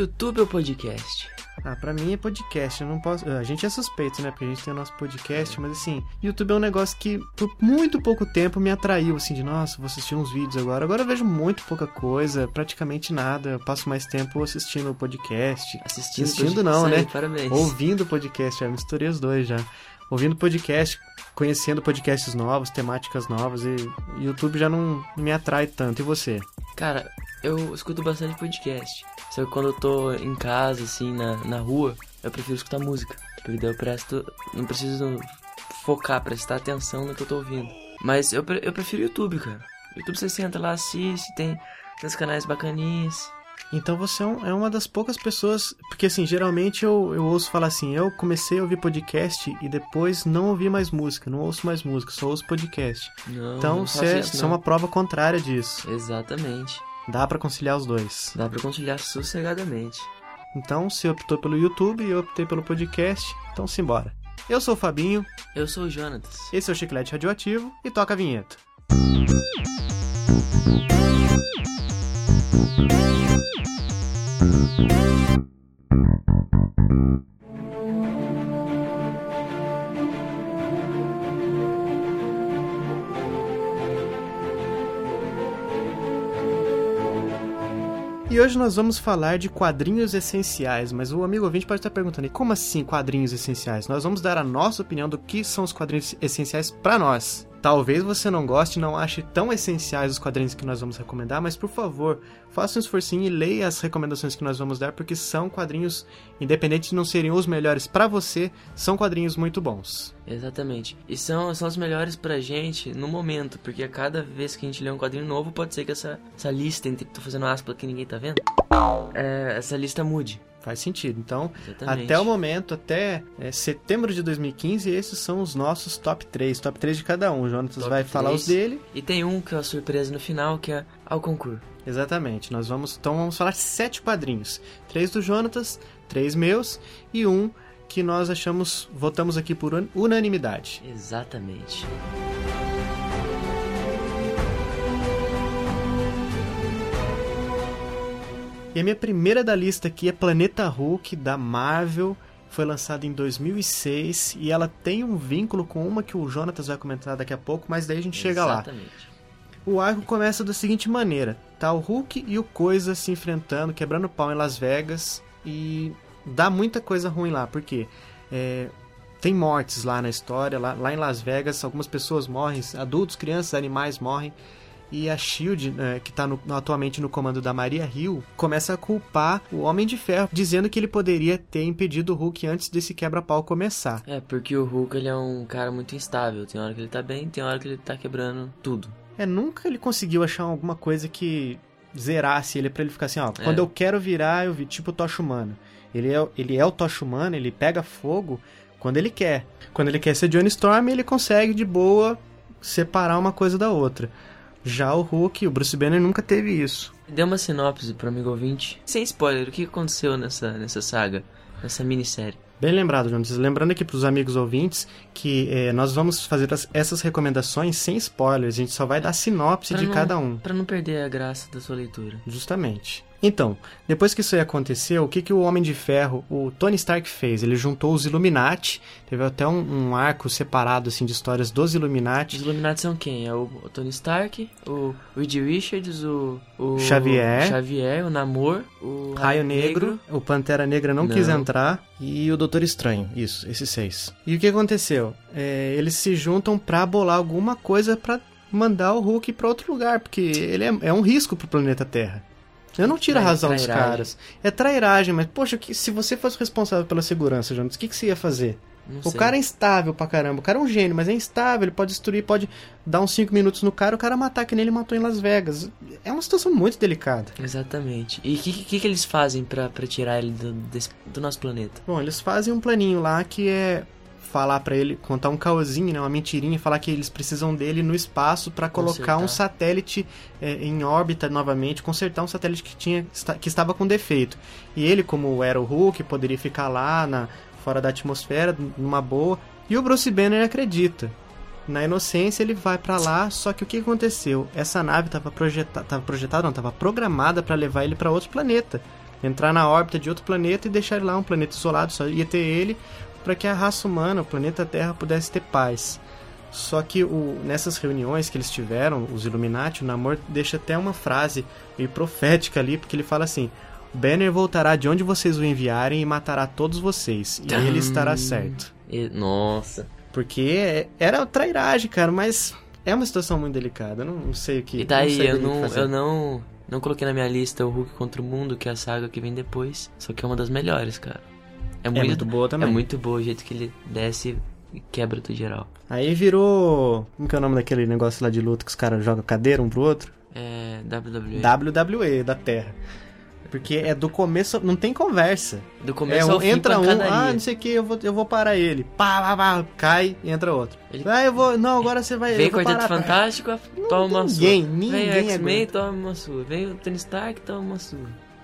YouTube ou podcast? Ah, pra mim é podcast. Eu não posso. A gente é suspeito, né? Porque a gente tem o nosso podcast, mas assim, YouTube é um negócio que por muito pouco tempo me atraiu, assim, de nossa, vou assistir uns vídeos agora. Agora eu vejo muito pouca coisa, praticamente nada. Eu passo mais tempo assistindo o podcast. Assistindo, Assistindo não, aí, né? Parabéns. Ouvindo podcast, já misturei os dois já. Ouvindo podcast, conhecendo podcasts novos, temáticas novas, e YouTube já não me atrai tanto. E você? Cara, eu escuto bastante podcast. Só que quando eu tô em casa, assim, na, na rua, eu prefiro escutar música. Porque daí eu presto. Não preciso focar, prestar atenção no que eu tô ouvindo. Mas eu, eu prefiro YouTube, cara. YouTube você senta lá, assiste, tem, tem os canais bacaninhas. Então você é, é uma das poucas pessoas. Porque assim, geralmente eu, eu ouço falar assim: eu comecei a ouvir podcast e depois não ouvi mais música, não ouço mais música, só ouço podcast. Não, Então não você isso, você é uma prova contrária disso. Exatamente. Dá pra conciliar os dois. Dá pra conciliar sossegadamente. Então você optou pelo YouTube e eu optei pelo podcast. Então simbora. Eu sou o Fabinho, Eu sou o Jonatas. esse é o Chiclete Radioativo e toca a vinheta. E hoje nós vamos falar de quadrinhos essenciais, mas o amigo ouvinte pode estar perguntando, como assim quadrinhos essenciais? Nós vamos dar a nossa opinião do que são os quadrinhos essenciais para nós. Talvez você não goste e não ache tão essenciais os quadrinhos que nós vamos recomendar, mas por favor, faça um esforcinho e leia as recomendações que nós vamos dar, porque são quadrinhos, independente de não serem os melhores para você, são quadrinhos muito bons. Exatamente. E são, são os melhores pra gente no momento, porque a cada vez que a gente lê um quadrinho novo, pode ser que essa, essa lista, entre, tô fazendo aspas que ninguém tá vendo, é, essa lista mude. Faz sentido. Então, Exatamente. até o momento, até é, setembro de 2015, esses são os nossos top 3. Top 3 de cada um. O Jonatas Top vai falar os 3. dele. E tem um que é a surpresa no final, que é ao concurso. Exatamente. Nós vamos, então vamos falar sete quadrinhos. Três do Jonatas, três meus e um que nós achamos, votamos aqui por un- unanimidade. Exatamente. E a minha primeira da lista aqui é Planeta Hulk, da Marvel. Foi lançada em 2006 e ela tem um vínculo com uma que o Jonatas vai comentar daqui a pouco, mas daí a gente chega lá. Exatamente. O arco começa da seguinte maneira: tá o Hulk e o Coisa se enfrentando, quebrando pau em Las Vegas e dá muita coisa ruim lá, porque é, tem mortes lá na história, lá, lá em Las Vegas, algumas pessoas morrem, adultos, crianças, animais morrem. E a Shield, né, que está atualmente no comando da Maria Hill, começa a culpar o Homem de Ferro, dizendo que ele poderia ter impedido o Hulk antes desse quebra-pau começar. É, porque o Hulk ele é um cara muito instável. Tem hora que ele tá bem, tem hora que ele tá quebrando tudo. É, nunca ele conseguiu achar alguma coisa que zerasse ele pra ele ficar assim, ó, É. quando eu quero virar, eu vi tipo o Tocha Humana. Ele é, ele é o Tocha Humana, ele pega fogo quando ele quer. Quando ele quer ser Johnny Storm, ele consegue de boa separar uma coisa da outra. Já o Hulk, o Bruce Banner nunca teve isso. Dê uma sinopse pro amigo ouvinte. Sem spoiler, o que aconteceu nessa, nessa saga, nessa minissérie? Bem lembrado, Jonas. Lembrando aqui para os amigos ouvintes que eh, nós vamos fazer as- essas recomendações sem spoilers. A gente só vai dar sinopse Pra de não- cada um. Pra não perder a graça da sua leitura. Justamente. Então, depois que isso aí aconteceu, o que, que o Homem de Ferro, o Tony Stark fez? Ele juntou os Illuminati, teve até um, um arco separado assim de histórias dos Os Illuminati. Illuminati são quem? É o, o Tony Stark, o Reed Richards, o, o Xavier. Xavier, o Namor, o Raio Negro, o Pantera Negra não, Não. quis entrar e o Doutor Estranho, isso, esses seis. E o que aconteceu? É, eles se juntam pra bolar alguma coisa pra mandar o Hulk pra outro lugar, porque ele é, é um risco pro planeta Terra. Eu não tiro a razão dos caras. É trairagem, mas poxa, que- se você fosse responsável pela segurança, Jonas, o que, que você ia fazer? Não O sei. cara é instável pra caramba. O cara é um gênio, mas é instável. Ele pode destruir, pode dar uns 5 minutos no cara, o cara matar que nem ele matou em Las Vegas. É uma situação muito delicada. Exatamente. E o que, que, que eles fazem pra, pra tirar ele do, desse- do nosso planeta? Bom, eles fazem um planinho lá que é falar pra ele, contar um caosinho, né, uma mentirinha, falar que eles precisam dele no espaço pra colocar um satélite é, em órbita novamente, consertar um satélite que tinha que estava com defeito. E ele, como era o Hulk, poderia ficar lá na fora da atmosfera numa boa. E o Bruce Banner acredita. Na inocência ele vai pra lá, só que o que aconteceu? Essa nave estava projetada, tava projetada, não, estava programada pra levar ele pra outro planeta. entrar na órbita de outro planeta e deixar ele lá um planeta isolado, só ia ter ele para que a raça humana, o planeta Terra, pudesse ter paz. Só que o, nessas reuniões que eles tiveram, os Illuminati, o Namor deixa até uma frase meio profética ali, porque ele fala assim: Banner voltará de onde vocês o enviarem e matará todos vocês, e ele estará certo. Nossa. Porque é, era trairagem, cara, mas é uma situação muito delicada. Eu não sei o que. E daí, não eu não, eu não, não coloquei na minha lista o Hulk contra o Mundo, que é a saga que vem depois. Só que é uma das melhores, cara. É muito, é muito boa também. É muito boa o jeito que ele desce e quebra tudo geral. Aí virou. Como que é o nome daquele negócio lá de luta que os caras jogam cadeira um pro outro? É. WWE. WWE da Terra. Porque é do começo, não tem conversa. Do começo é, ao fim, Entra um, ah, não sei o que, eu vou, eu vou parar ele. Pá, pá, pá, cai, entra outro. Ele- Ah, eu vou, não, agora você vai... Vem vou Quarteto. Fantástico, toma uma sua. ninguém, ninguém Vem o X-Men, toma uma sua. Vem o Tony Stark, toma uma sua.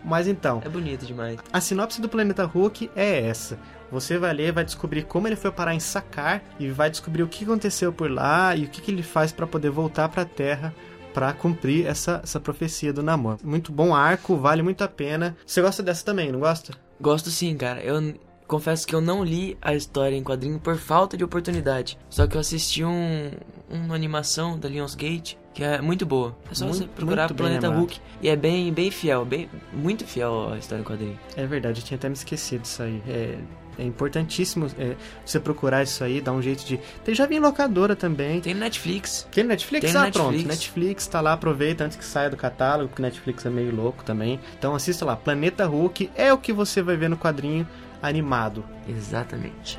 Mas então, É bonito demais. a sinopse do Planeta Hulk é essa. Você vai ler, vai descobrir como ele foi parar em Sakar e vai descobrir o que aconteceu por lá e o que, que ele faz pra poder voltar pra Terra pra cumprir essa, essa profecia do Namor. Muito bom arco, vale muito a pena. Você gosta dessa também, não gosta? Gosto sim, cara. Eu confesso que eu não li a história em quadrinho por falta de oportunidade. Só que eu assisti um, uma animação da Lionsgate que é muito boa. É só Muito- você procurar Planeta lembrado. Hulk. E é bem, bem fiel, bem, muito fiel à história em quadrinho. É verdade, eu tinha até me esquecido disso aí. É, é importantíssimo é, você procurar isso aí, dar um jeito de. Tem já vi em locadora também. Tem no Netflix. Tem no Netflix? Tem ah, Netflix. pronto. Netflix tá lá, aproveita antes que saia do catálogo, porque o Netflix é meio louco também. Então assista lá, Planeta Hulk é o que você vai ver no quadrinho animado. Exatamente.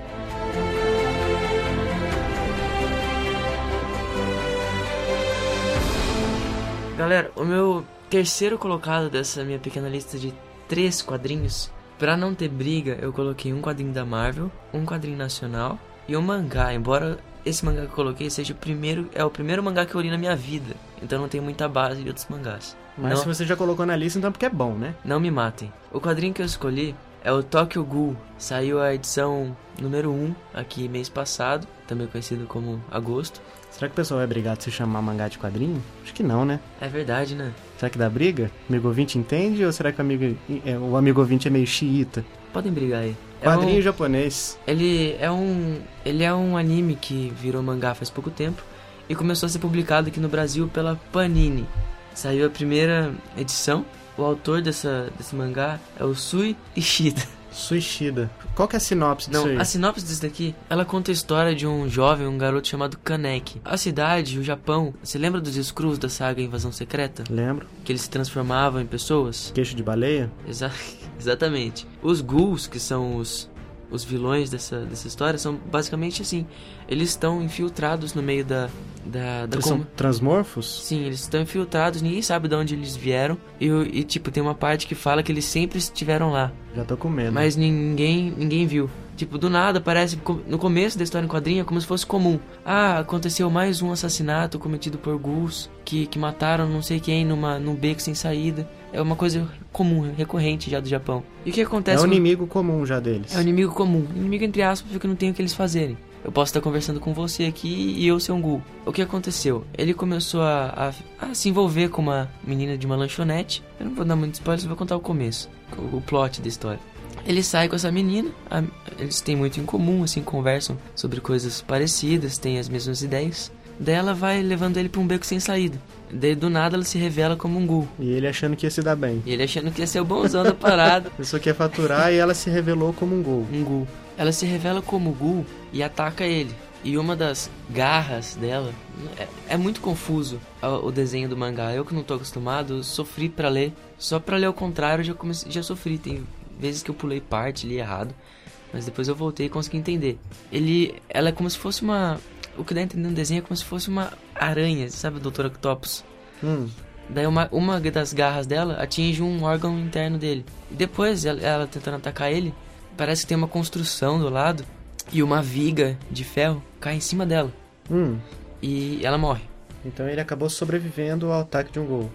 Galera, o meu terceiro colocado dessa minha pequena lista de três quadrinhos, pra não ter briga, eu coloquei um quadrinho da Marvel, um quadrinho nacional e um mangá. Embora esse mangá que eu coloquei seja o primeiro, é o primeiro mangá que eu li na minha vida, então não tem muita base de outros mangás. Mas não, se você já colocou na lista, então é porque é bom, né? não me matem. O quadrinho que eu escolhi é o Tokyo Ghoul. Saiu a edição número 1 aqui mês passado, também conhecido como agosto. Será que o pessoal vai brigar de se chamar mangá de quadrinho? Acho que não, né? É verdade, né? Será que dá briga? Amigo ouvinte entende ou será que o amigo, é, o amigo ouvinte é meio xiita? Podem brigar aí. É Quadrinho um- japonês. ele é um ele é um anime que virou mangá faz pouco tempo e começou a ser publicado aqui no Brasil pela Panini. Saiu a primeira edição. O autor dessa desse mangá é o Sui Ishida. Suishida. Qual que é a sinopse disso Não, aí? a sinopse disso daqui, ela conta a história de um jovem, um garoto chamado Kaneki. A cidade, o Japão, você lembra dos Skrulls da saga Invasão Secreta? Lembro. Que eles se transformavam em pessoas? Queixo de baleia? Exa exatamente. Os ghouls, que são os, os vilões dessa, dessa história, são basicamente assim. Eles estão infiltrados no meio da... da, da Eles são transmorfos? Sim, eles estão infiltrados, ninguém sabe de onde eles vieram. E, e, tipo, tem uma parte que fala que eles sempre estiveram lá. Já tô com medo. Mas ninguém ninguém viu. Tipo, do nada, parece no começo da história em quadrinho é como se fosse comum. Ah, aconteceu mais um assassinato cometido por ghouls que, que mataram não sei quem numa, num beco sem saída. É uma coisa comum, recorrente já do Japão. E o que É acontece? um com- inimigo comum já deles. é um inimigo comum. Inimigo entre aspas, porque não tem o que eles fazerem. Eu posso estar conversando com você aqui e eu ser um ghoul. O que aconteceu? Ele começou a, a, a se envolver com uma menina de uma lanchonete. Eu não vou dar muito spoiler, só vou contar o começo. O, o plot da história. Ele sai com essa menina, a- eles têm muito em comum, assim, conversam sobre coisas parecidas, têm as mesmas ideias. Daí ela vai levando ele pra um beco sem saída. Daí do nada ela se revela como um ghoul. E ele achando que ia se dar bem. E ele achando que ia ser o bonzão da parada. Ele só quer faturar e ela se revelou como um gol. um ghoul. Ela se revela como ghoul e ataca ele. E uma das garras dela é, é muito confuso a- o desenho do mangá. Eu que não tô acostumado, sofri pra ler. Só pra ler ao contrário, já comecei, já sofri. Tem vezes que eu pulei parte, li errado, mas depois eu voltei e consegui entender. Ele, ela é como se fosse uma, o que dá a entender no desenho é como se fosse uma aranha, sabe, Dr. Octopus. Hum, Daí uma, uma das garras dela atinge um órgão interno dele. E depois, ela, ela tentando atacar ele, parece que tem uma construção do lado e uma viga de ferro cai em cima dela. hum. E ela morre. Então ele acabou sobrevivendo ao ataque de um gol.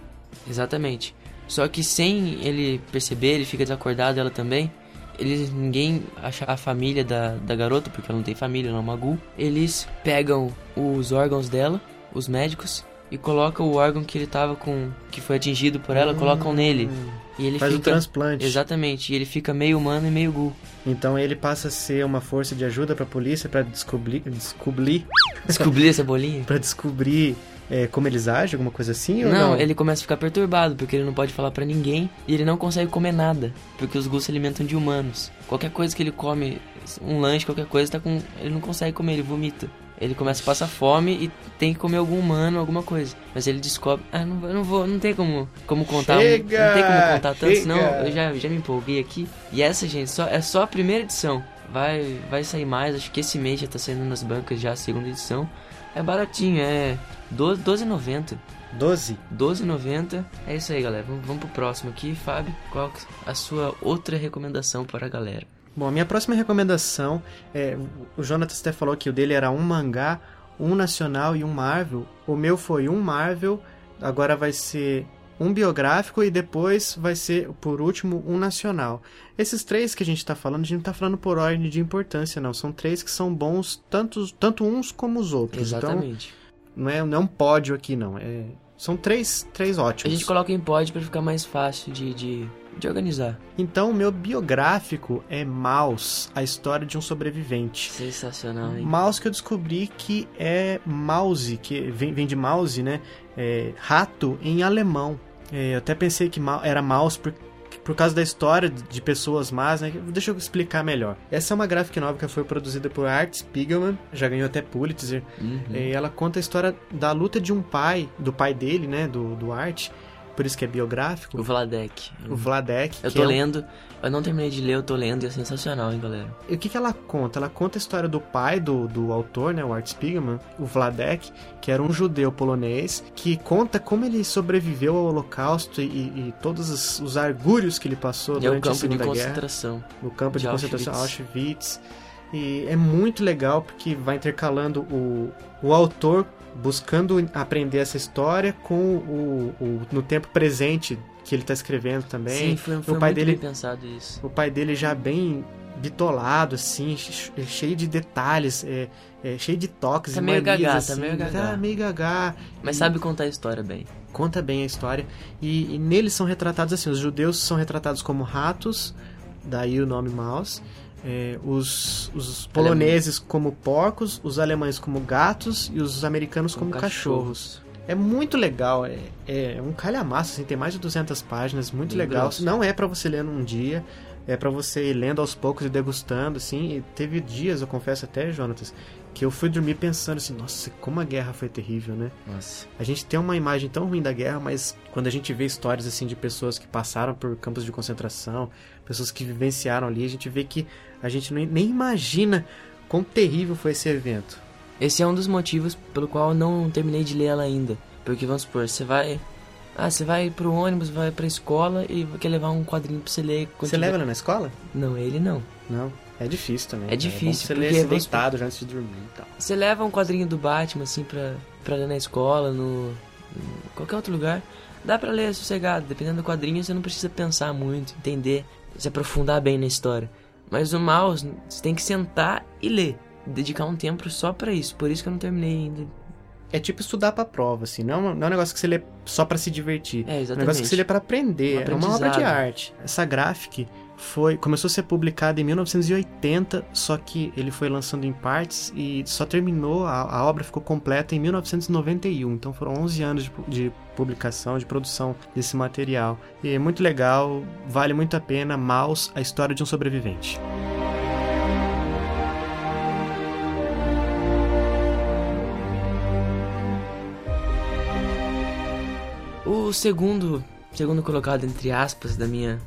Exatamente. Só que sem ele perceber, ele fica desacordado, ela também. Eles, ninguém acha a família da, da garota, porque ela não tem família, ela é uma ghoul. Eles pegam os órgãos dela, os médicos, e coloca o órgão que ele tava com. que foi atingido por ela, colocam nele. E ele Hum. Faz fica. o transplante. Exatamente, e ele fica meio humano e meio ghoul. Então ele passa a ser uma força de ajuda pra polícia pra descobrir. Descobrir. Descobrir essa bolinha? Pra descobrir é, como eles agem, alguma coisa assim? ou Não, não? ele começa a ficar perturbado, porque ele não pode falar pra ninguém e ele não consegue comer nada, porque os ghouls se alimentam de humanos. Qualquer coisa que ele come, um lanche, qualquer coisa, tá com. Ele não consegue comer, ele vomita. Ele começa a passar fome e tem que comer algum humano, alguma coisa. Mas ele descobre. Ah, não, não vou. Não tem como, como contar. Chega! Não tem como contar tanto, senão Chega! eu já, já me empolguei aqui. E essa, gente, só, é só a primeira edição. Vai, vai sair mais, acho que esse mês já tá saindo nas bancas já a segunda edição. É baratinho, é 12 12,90. 12. 12,90. É isso aí, galera. Vamos, vamos pro próximo aqui. Fábio, qual que- a sua outra recomendação para a galera? Bom, a minha próxima recomendação é. O Jonathan até falou que o dele era um mangá, um nacional e um Marvel. O meu foi um Marvel, agora vai ser um biográfico e depois vai ser, por último, um nacional. Esses três que a gente tá falando, a gente não tá falando por ordem de importância, não. São três que são bons, tanto, tanto uns como os outros. Exatamente. Então, não é, não é um pódio aqui, não. É, são três, três a ótimos. gente coloca em pod para ficar mais fácil de, de, de organizar. Então, o meu biográfico é Maus, a história de um sobrevivente. Sensacional, hein? Mouse que eu descobri que é mouse, que vem, vem de mouse, né? É, rato em alemão. É, eu até pensei que era mouse por, por causa da história de pessoas más, né? Deixa eu explicar melhor. Essa é uma graphic novel que foi produzida por Art Spiegelman, já ganhou até Pulitzer. Uhum. É, ela conta a história da luta de um pai, do pai dele, né? Do, do Art, por isso que é biográfico. O Vladek. O Vladek. Eu tô é lendo. Eu não terminei de ler, eu tô lendo e é sensacional, hein, galera? E o que, que ela conta? Ela conta a história do pai do, do autor, né, o Art Spiegelman, o Vladek, que era um judeu polonês, que conta como ele sobreviveu ao Holocausto e, e- todos os, os argures que ele passou E é o durante a campo de Segunda Guerra, concentração. no campo de, de concentração Auschwitz. Auschwitz. E é muito legal porque vai intercalando o, o autor buscando aprender essa história com o, o- no tempo presente que ele está escrevendo também. Sim, foi, foi o pai muito dele pensado isso. o pai dele já bem bitolado, assim, che- cheio de detalhes, é, é, cheio de toques Tá e meio manias, gagá, tá assim, meio gagá. Tá meio gagá. Mas E sabe contar a história bem. Conta bem a história. E, e neles são retratados assim, os judeus são retratados como ratos, daí o nome Maus. É, os, os poloneses como porcos, os alemães como gatos e os americanos como, cachorros. É muito legal, é, é um calhamaço, assim, tem mais de 200 páginas, muito Bem legal. grosso. Não é pra você ler num dia, é pra você ir lendo aos poucos e degustando, assim. E teve dias, eu confesso até, Jonatas, que eu fui dormir pensando assim, nossa, como a guerra foi terrível, né? Nossa. A gente tem uma imagem tão ruim da guerra, mas quando a gente vê histórias assim de pessoas que passaram por campos de concentração, pessoas que vivenciaram ali, a gente vê que a gente nem imagina quão terrível foi esse evento. Esse é um dos motivos pelo qual eu não terminei de ler ela ainda. Porque vamos supor, você vai. Ah, você vai pro ônibus, vai pra escola e quer levar um quadrinho pra você ler. quando Você leva ela na escola? Não, ele não. Não. É difícil também. É cara. difícil, bom você porque ler vamos deitado já antes de dormir e tal. Você leva um quadrinho do Batman, assim, pra, pra ler na escola, no. em qualquer outro lugar. Dá pra ler sossegado, dependendo do quadrinho, você não precisa pensar muito, entender, se aprofundar bem na história. Mas o mouse, você tem que sentar e ler. Dedicar um tempo só pra isso. Por isso que eu não terminei ainda. É tipo estudar pra prova, assim. Não, não é um negócio que você lê só pra se divertir. É, É um exatamente. negócio que você lê pra aprender. Um é uma obra de arte. Essa graphic foi começou a ser publicada em 1980, só que ele foi lançando em partes e só terminou, a, a obra ficou completa em 1991. Então foram 11 anos de, de publicação, de produção desse material. E é muito legal, vale muito a pena. Maus, a história de um sobrevivente. O segundo, segundo colocado entre aspas da minha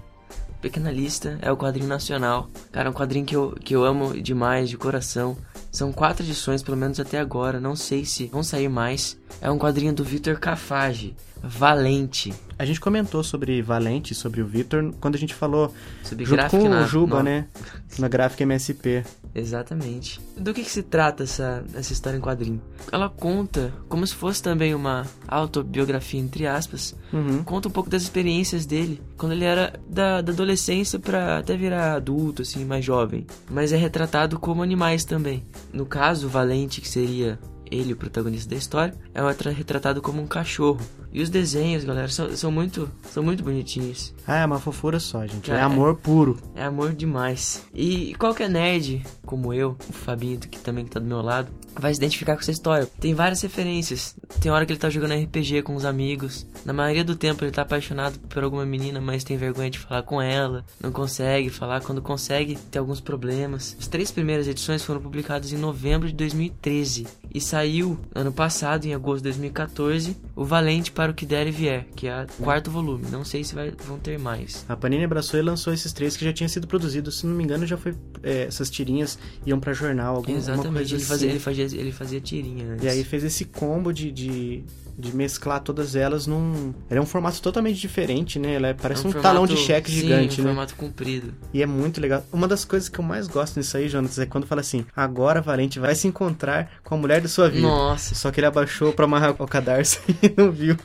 pequena lista é o quadrinho nacional. Cara, é um quadrinho que eu, que eu amo demais, de coração. São quatro edições, pelo menos até agora. Não sei se vão sair mais. É um quadrinho do Vitor Cafage, Valente. A gente comentou sobre Valente, sobre o Victor, quando a gente falou Sobre junto com na- o Juba, né? Na gráfica MSP. Exatamente. Do que, que se trata essa, essa história em quadrinho? Ela conta, como se fosse também uma autobiografia, entre aspas, Uhum. conta um pouco das experiências dele quando ele era da, da adolescência pra até virar adulto, assim, mais jovem. Mas é retratado como animais também. No caso, o Valente, que seria ele, o protagonista da história, é retratado como um cachorro. E os desenhos, galera, são, são muito são muito bonitinhos. Ah, é uma fofura só, gente. É, é amor puro. É amor demais. E qualquer nerd, como eu, o Fabinho, que também que tá do meu lado, vai se identificar com essa história. Tem várias referências. Tem hora que ele tá jogando RPG com os amigos. Na maioria do tempo ele tá apaixonado por alguma menina, mas tem vergonha de falar com ela. Não consegue falar. Quando consegue, tem alguns problemas. As três primeiras edições foram publicadas em novembro de 2013. E saiu ano passado, em agosto de 2014, o Valente para o que der e vier, que é o quarto volume. Não sei se vai, vão ter mais. A Panini abraçou e lançou esses três que já tinham sido produzidos. Se não me engano, já foi. É, essas tirinhas iam para jornal, alguma, Exatamente, alguma coisa ele assim. fazia, ele fazia ele fazia tirinha antes. E aí fez esse combo de, de, de mesclar todas elas num. Ela é um formato totalmente diferente, né? Ela é, parece É um, um talão formato- de cheque sim, gigante, um né? formato comprido. E é muito legal. Uma das coisas que eu mais gosto nisso aí, Jonas, é quando fala assim: agora Valente vai se encontrar com a mulher da sua vida. Nossa. Só que ele abaixou pra amarrar o cadarço e não viu.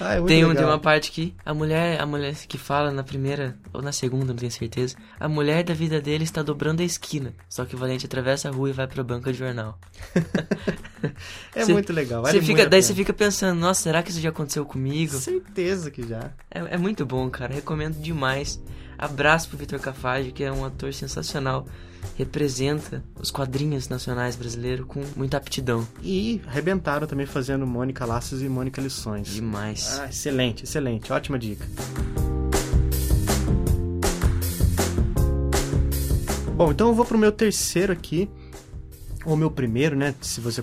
Ah, é muito Tem, um- legal. tem uma parte que a mulher, a mulher que fala na primeira ou na segunda, não tenho certeza. A mulher da vida dele está dobrando a esquina. Só que o Valente atravessa a rua e vai pra banca de jornal. É muito legal. Você Vale fica, daí você fica pensando, nossa, será que isso já aconteceu comigo? Certeza que já. É, é muito bom, cara. Recomendo demais. Abraço pro Vitor Cafage, que é um ator sensacional. Representa os quadrinhos nacionais brasileiros com muita aptidão. E arrebentaram também fazendo Mônica Laços e Mônica Lições. Demais. Ah, excelente, excelente. Ótima dica. Bom, então eu vou pro meu terceiro aqui. Ou meu primeiro, né? Se você.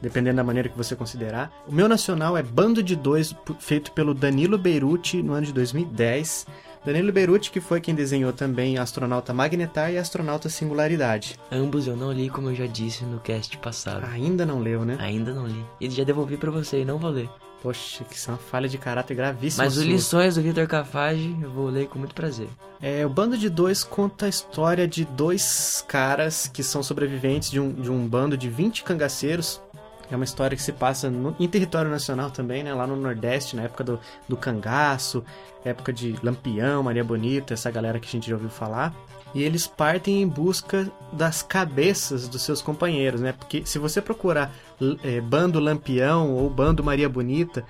Dependendo da maneira que você considerar. O meu nacional é Bando de Dois, feito pelo Danilo Beirute no ano de 2010. Danilo Beirute, que foi quem desenhou também Astronauta Magnetar e Astronauta Singularidade. Ambos eu não li, como eu já disse no cast passado. Ainda não leu, né? Ainda não li. E já devolvi pra você e não vou ler. Poxa, que isso é uma falha de caráter gravíssima. Mas o sua. Lições do Vitor Cafage eu vou ler com muito prazer. É, o Bando de Dois conta a história de dois caras que são sobreviventes de um, de um bando de 20 cangaceiros. É uma história que se passa no- em território nacional também, né? Lá no Nordeste, na época do, do cangaço, época de Lampião, Maria Bonita, essa galera que a gente já ouviu falar. E eles partem em busca das cabeças dos seus companheiros, né? Porque se você procurar é, Bando Lampião ou Bando Maria Bonita,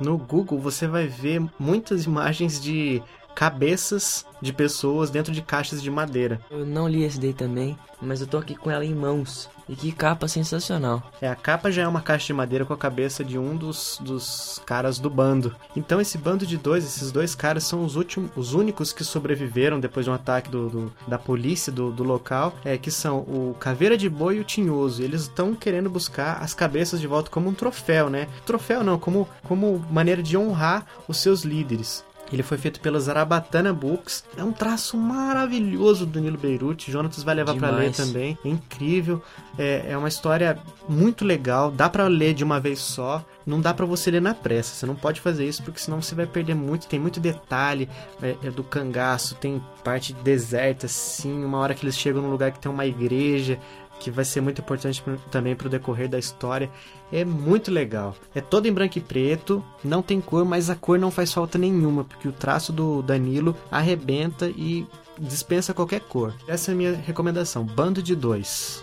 no Google você vai ver muitas imagens de cabeças de pessoas dentro de caixas de madeira. Eu não li esse daí também, mas eu tô aqui com ela em mãos. E que capa sensacional. É, a capa já é uma caixa de madeira com a cabeça de um dos, dos caras do bando. Então esse bando de dois, esses dois caras são os últimos, os únicos que sobreviveram depois de um ataque do, do- da polícia do, do local, é que são o Caveira de Boi e o Tinhoso. E eles estão querendo buscar as cabeças de volta como um troféu, né? Troféu não, como, como maneira de honrar os seus líderes. Ele foi feito pela Zarabatana Books. É um traço maravilhoso do Danilo Beirute. Jonatas vai levar pra ler também. É incrível. É, é uma história muito legal. Dá pra ler de uma vez só. Não dá pra você ler na pressa. Você não pode fazer isso porque senão você vai perder muito. Tem muito detalhe é, é do cangaço. Tem parte deserta, assim. Uma hora que eles chegam num lugar que tem uma igreja que vai ser muito importante também para o decorrer da história. É muito legal. É todo em branco e preto, não tem cor, mas a cor não faz falta nenhuma, porque o traço do Danilo arrebenta e dispensa qualquer cor. Essa é a minha recomendação. Bando de dois.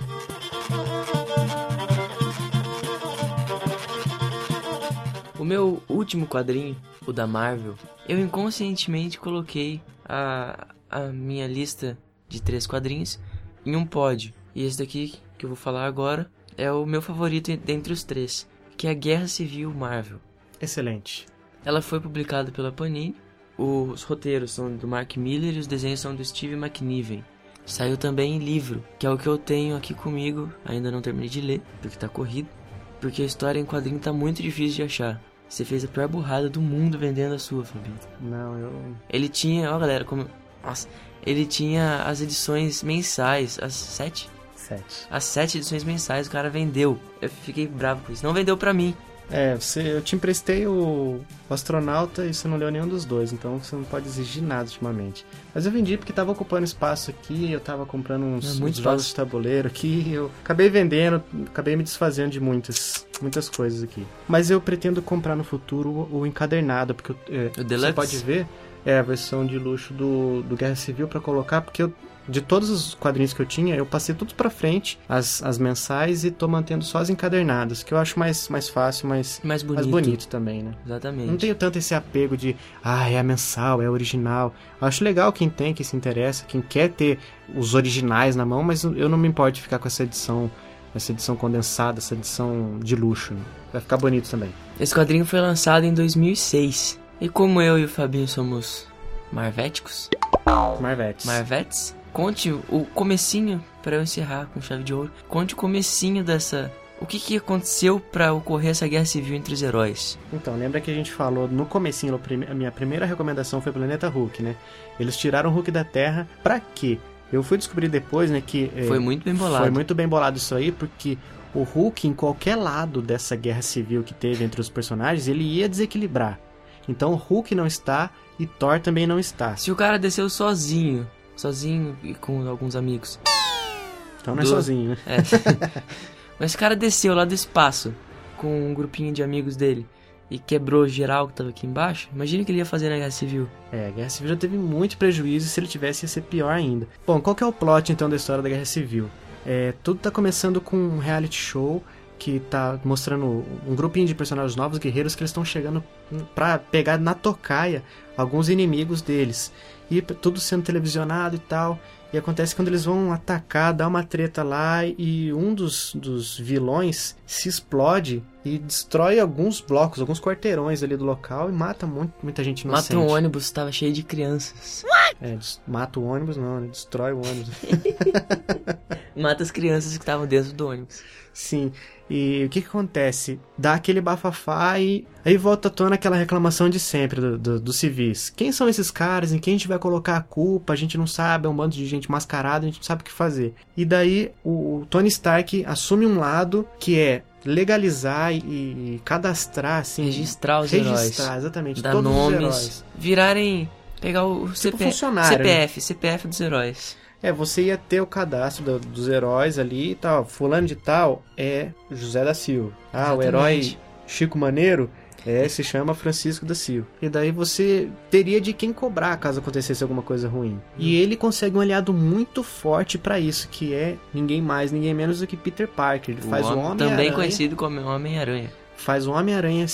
O meu último quadrinho, o da Marvel, eu inconscientemente coloquei a, a minha lista de três quadrinhos em um pódio. E esse daqui que eu vou falar agora é o meu favorito dentre os três, que é a Guerra Civil Marvel. Excelente. Ela foi publicada pela Panini. Os roteiros são do Mark Miller e os desenhos são do Steve McNiven. Saiu também em livro, que é o que eu tenho aqui comigo. Ainda não terminei de ler, porque tá corrido. Porque a história em quadrinho tá muito difícil de achar. Você fez a pior burrada do mundo vendendo a sua, Fabito. Não, eu. Ele tinha, ó galera, como. Nossa, ele tinha as edições mensais, as sete? Sete. As sete edições mensais o cara vendeu. Eu fiquei bravo com isso. Não vendeu pra mim. É, você, eu te emprestei o, o astronauta e você não leu nenhum dos dois, então você não pode exigir nada ultimamente. Mas eu vendi porque tava ocupando espaço aqui, eu tava comprando uns, É uns jogos de tabuleiro aqui, eu acabei vendendo, acabei me desfazendo de muitas, muitas coisas aqui. Mas eu pretendo comprar no futuro o, o encadernado, porque eu- é, O você pode ver. É, a versão de luxo do, do Guerra Civil pra colocar, porque eu, de todos os quadrinhos que eu tinha, eu passei tudo pra frente, as, as mensais, e tô mantendo só as encadernadas, que eu acho mais, mais fácil, mais, Mais bonito. mais bonito também, né? Exatamente. Não tenho tanto esse apego de, ah, é a mensal, é a original. Eu acho legal quem tem, quem se interessa, quem quer ter os originais na mão, mas eu não me importo de ficar com essa edição, essa edição condensada, essa edição de luxo. né? Vai ficar bonito também. Esse quadrinho foi lançado em 2006. E como eu e o Fabinho somos marvéticos, Marvetes. marvetes, conte o comecinho pra eu encerrar com chave de ouro. Conte o comecinho dessa o que, que aconteceu pra ocorrer essa guerra civil entre os heróis. Então, lembra que a gente falou no comecinho, a minha primeira recomendação foi Planeta Hulk, né? Eles tiraram o Hulk da Terra pra quê? Eu fui descobrir depois, né, que... é, Foi muito bem bolado. Foi muito bem bolado isso aí, porque o Hulk, em qualquer lado dessa guerra civil que teve entre os personagens, ele ia desequilibrar. Então o Hulk não está e Thor também não está. Se o cara desceu sozinho, sozinho e com alguns amigos. Então não é Do- sozinho, né? É. Mas esse cara desceu lá do espaço com um grupinho de amigos dele e quebrou geral que tava aqui embaixo. Imagina o que ele ia fazer na guerra civil. É, a Guerra Civil já teve muito prejuízo e se ele tivesse ia ser pior ainda. Bom, qual que é o plot então da história da Guerra Civil? É, tudo tá começando com um reality show que tá mostrando um grupinho de personagens novos, guerreiros, que eles estão chegando pra pegar na tocaia alguns inimigos deles. E tudo sendo televisionado e tal. E acontece quando eles vão atacar, dá uma treta lá e um dos, dos vilões se explode e destrói alguns blocos, alguns quarteirões ali do local e mata muito, muita gente inocente. Mata um ônibus, tava cheio de crianças. É, mata o ônibus não, né? Destrói o ônibus. Mata as crianças que estavam dentro do ônibus. Sim. E o que que acontece? Dá aquele bafafá e aí volta à tona aquela reclamação de sempre do- do- dos civis. Quem são esses caras? Em quem a gente vai colocar a culpa? A gente não sabe, é um bando de gente mascarada, a gente não sabe o que fazer. E daí o, o Tony Stark assume um lado que é legalizar e, e cadastrar, assim... Registrar os registrar, heróis. exatamente, Dar todos os nomes. heróis. Virarem. Pegar o Tipo CP, funcionário, né? CPF, CPF dos heróis. É, você ia ter o cadastro do- dos heróis ali e tal. Fulano de tal é José da Silva. Ah, o herói Exatamente. Chico Maneiro é, se chama Francisco da Silva. E daí você teria de quem cobrar caso acontecesse alguma coisa ruim. E ele consegue um aliado muito forte pra isso, que é ninguém mais, ninguém menos do que Peter Parker. Ele faz o o homem, Homem também conhecido como Homem-Aranha. faz o Homem-Aranha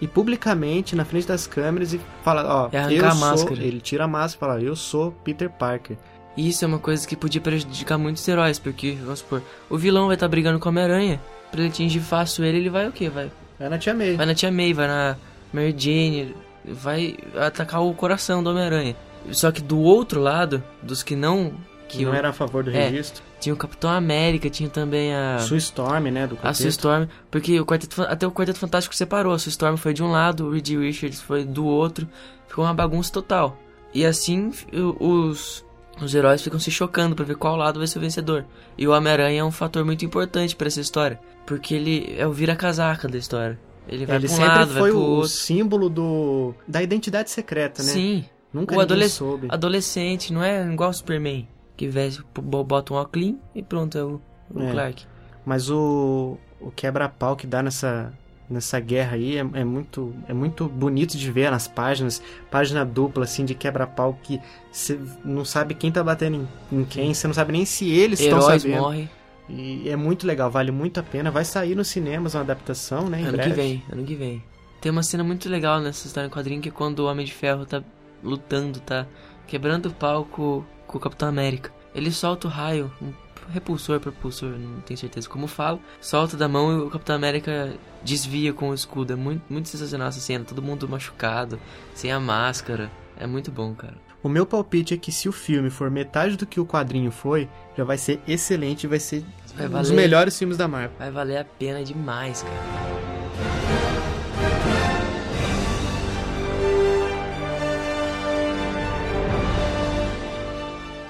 e publicamente na frente das câmeras e fala, ó, arrancar eu a sou, máscara. ele tira a máscara e fala, eu sou Peter Parker. Isso é uma coisa que podia prejudicar muitos heróis, porque, vamos supor, o vilão vai estar brigando com o Homem-Aranha, pra ele atingir fácil ele, ele vai o quê? Vai, É na Tia May. vai na Tia May, vai na Mary Jane, vai atacar o coração do Homem-Aranha. Só que do outro lado, dos que não... Que não o- era a favor do É. registro. Tinha o Capitão América, tinha também a... Sue Storm, né, do A quarteto. Sue Storm, porque o quarteto, até o Quarteto Fantástico separou. A Sue Storm foi de um lado, o Reed Richards foi do outro. Ficou uma bagunça total. E assim, os, os heróis ficam se chocando pra ver qual lado vai ser o vencedor. E o Homem-Aranha é um fator muito importante pra essa história. Porque ele é o vira-casaca da história. Ele vai Ele pra um sempre lado, vai foi pro o, outro. símbolo do da identidade secreta, né? Sim, Nunca o adolesc- soube. adolescente, não é igual o Superman. Que veste, bo- bota um óculos e pronto, é o, o É. Clark. Mas o, o quebra-pau que dá nessa, nessa guerra aí é, é muito, é muito bonito de ver nas páginas. Página dupla, assim, de quebra-pau que você não sabe quem tá batendo em, em quem, você não sabe nem se eles estão sabendo. E é muito legal, vale muito a pena. Vai sair nos cinemas uma adaptação, né? Em Ano breve. que vem, ano que vem. Tem uma cena muito legal nessa história em quadrinho que é quando o Homem de Ferro tá lutando, tá quebrando o pau com, com o Capitão América. Ele solta o raio, um repulsor, propulsor, não tenho certeza como falo. Solta da mão e o Capitão América desvia com o escudo. É muito, muito sensacional essa cena, todo mundo machucado, sem a máscara. É muito bom, cara. O meu palpite é que se o filme for metade do que o quadrinho foi, já vai ser excelente e vai ser Vai um dos melhores filmes da Marvel. Vai valer a pena demais, cara.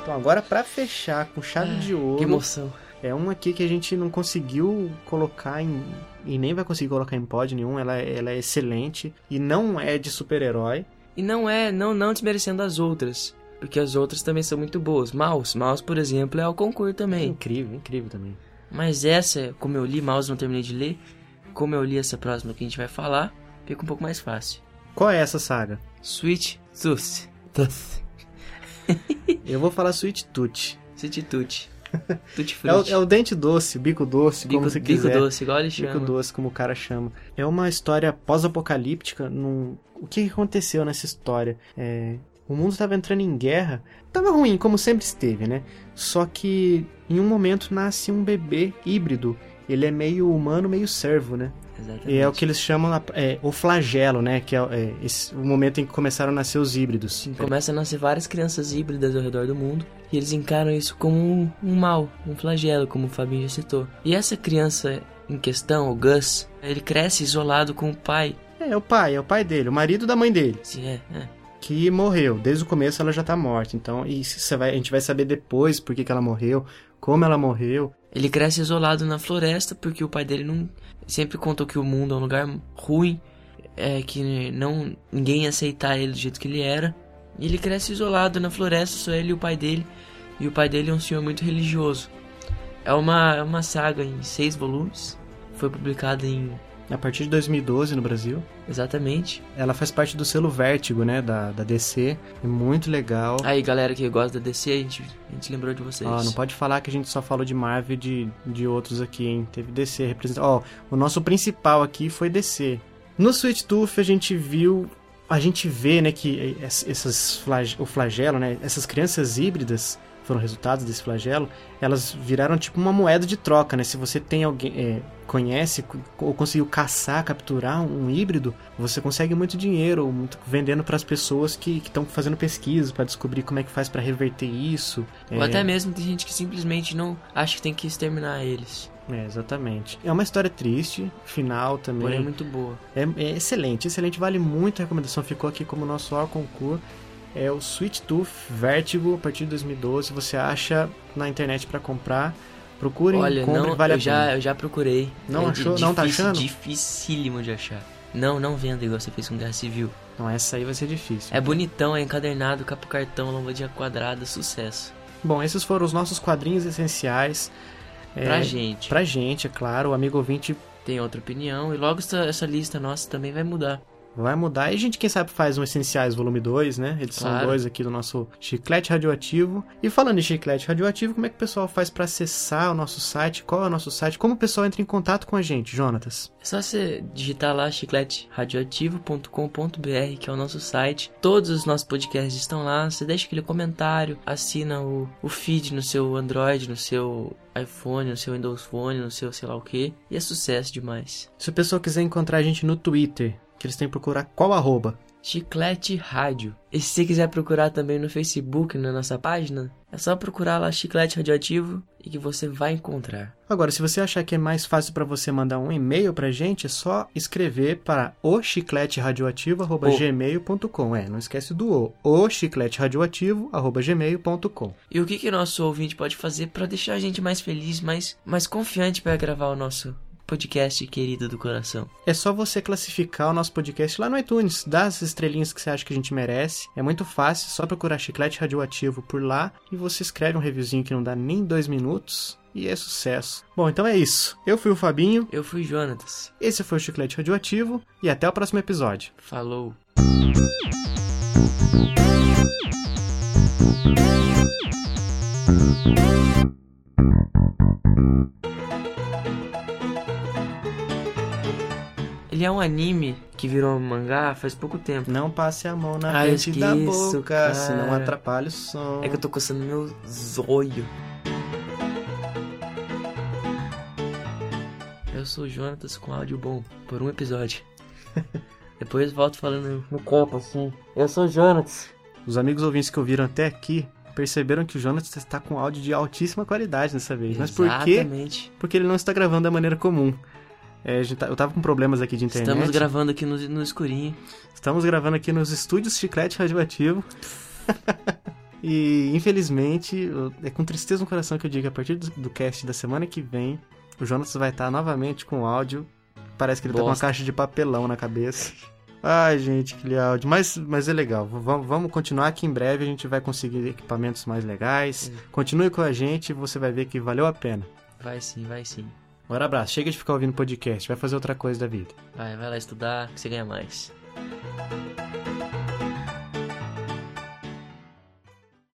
Então agora pra fechar com chave de ouro, Que emoção. é uma aqui que a gente não conseguiu colocar em e nem vai conseguir colocar em pod nenhum, ela, é- ela é excelente e não é de super-herói. E não é, não, não desmerecendo as outras. Porque as outras também são muito boas. Mouse, Mouse, por exemplo, é o concurso É também. incrível, incrível também. Mas essa, como eu li, Mouse não terminei de ler. Como eu li essa próxima que a gente vai falar, fica um pouco mais fácil. Qual é essa saga? Sweet Tooth. Tooth. Eu vou falar Sweet Tooth. Sweet Tooth. Tutti É o, frutti. é o dente doce, bico doce, bico, como você bico quiser. doce, igual ele chama. Bico doce, como o cara chama. É uma história pós-apocalíptica. Num... O que aconteceu nessa história? É, O mundo estava entrando em guerra. Tava ruim, como sempre esteve, né? Só que em um momento nasce um bebê híbrido. Ele é meio humano, meio servo, né? Exatamente. E é o que eles chamam é, o flagelo, né? Que é, é esse- o momento em que começaram a nascer os híbridos. Sim, começa a nascer várias crianças híbridas ao redor do mundo e eles encaram isso como um, um mal, um flagelo, como o Fabinho já citou. E essa criança em questão, o Gus, ele cresce isolado com o pai. É, é o pai, é o pai dele, o marido da mãe dele. Sim, é, é. que morreu. Desde o começo ela já tá morta. Então, e você vai, a gente vai saber depois por que, que ela morreu, como ela morreu. Ele cresce isolado na floresta porque o pai dele não sempre contou que o mundo é um lugar ruim, é que não ninguém aceitar ele do jeito que ele era. E ele cresce isolado na floresta, só ele e o pai dele. E o pai dele é um senhor muito religioso. É uma, é uma saga em seis volumes. Foi publicada em A partir de 2012 no Brasil. exatamente. Ela faz parte do selo Vértigo, né? Da, da DC. É muito legal. Aí galera que gosta da DC, a gente, a gente lembrou de vocês. Ó, não pode falar que a gente só falou de Marvel e de, de outros aqui, hein? Teve DC representando. Ó, o nosso principal aqui foi DC. No Sweet Tooth a gente viu. A gente vê, né, que es- essas o flagelo, né? Essas crianças híbridas foram resultados desse flagelo. Elas viraram tipo uma moeda de troca, né? Se você tem alguém. é, conhece co- ou conseguiu caçar, capturar um híbrido, você consegue muito dinheiro muito, vendendo para as pessoas que estão fazendo pesquisa para descobrir como é que faz para reverter isso. Ou É, até mesmo tem gente que simplesmente não acha que tem que exterminar eles. É, exatamente. É uma história triste, final também. Porém, muito boa. É, é excelente, excelente, vale muito a recomendação. Ficou aqui como nosso hors concurso. É o Sweet Tooth Vertigo, a partir de 2012. Você acha na internet pra comprar. Procurem, Olha, comprem, não, vale eu, a já, pena. eu já procurei. Não É achou? Não tá difícil- achando? Dificílimo de achar. Não, não venda igual você fez com Guerra Civil. Não, essa aí vai ser difícil. É bonitão, é encadernado, capa cartão, lombadinha quadrada, sucesso. Bom, esses foram os nossos quadrinhos essenciais. É, Pra gente. Pra gente, é claro. O amigo ouvinte Tem outra opinião e logo essa, essa lista nossa também vai mudar. Vai mudar. E a gente, quem sabe, faz um Essenciais Volume 2, né? Edição Claro. 2 aqui do nosso Chiclete Radioativo. E falando em Chiclete Radioativo, como é que o pessoal faz pra acessar o nosso site? Qual é o nosso site? Como o pessoal entra em contato com a gente, Jonatas? É só você digitar lá chicleteradioativo.com.br, que é o nosso site. Todos os nossos podcasts estão lá. Você deixa aquele comentário, assina o, o feed no seu Android, no seu iPhone, no seu Windows Phone, no seu sei lá o que. E é sucesso demais. Se o pessoal quiser encontrar a gente no Twitter, que eles têm que procurar qual arroba? Chiclete Rádio. E se você quiser procurar também no Facebook, na nossa página, é só procurar lá Chiclete Radioativo e que você vai encontrar. Agora, se você achar que é mais fácil pra você mandar um e-mail pra gente, é só escrever para o chicleteradioativo@gmail.com. É, não esquece do o. o chicleteradioativo@gmail.com. E o que que nosso ouvinte pode fazer para deixar a gente mais feliz, mais, mais confiante para gravar o nosso podcast querido do coração? É só você classificar o nosso podcast lá no iTunes, dá as estrelinhas que você acha que a gente merece. É muito fácil, só procurar Chiclete Radioativo por lá e você escreve um reviewzinho que não dá nem dois minutos e é sucesso. Bom, então é isso. Eu fui o Fabinho, Eu fui Jonatas. esse foi o Chiclete Radioativo e até o próximo episódio. Falou. Ele é um anime que virou um mangá faz pouco tempo. Não passe a mão na Ah, frente da esqueço, boca, cara. senão atrapalha o som. É que eu tô coçando meu zóio. Eu sou o Jonatas com áudio bom, por um episódio. Depois volto falando no copo assim. Eu sou o Jonatas. Os amigos ouvintes que ouviram até aqui perceberam que o Jonas está com áudio de altíssima qualidade dessa vez. Mas por quê? Exatamente. Porque ele não está gravando da maneira comum. É, tá- eu tava com problemas aqui de internet. Estamos gravando aqui no, no escurinho. Estamos gravando aqui nos estúdios Chiclete Radioativo. e, infelizmente, eu- é com tristeza no coração que eu digo que a partir do, do cast da semana que vem, o Jonas vai estar novamente com áudio. Parece que ele tá com uma Bosta. caixa de papelão na cabeça. Ai, gente, aquele áudio. Mas, mas é legal. Vamos- vamos continuar que em breve a gente vai conseguir equipamentos mais legais. Continue com a gente e você vai ver que valeu a pena. Vai sim, vai sim. Um abraço, chega de ficar ouvindo podcast, vai fazer outra coisa da vida. Vai, vai lá estudar que você ganha mais.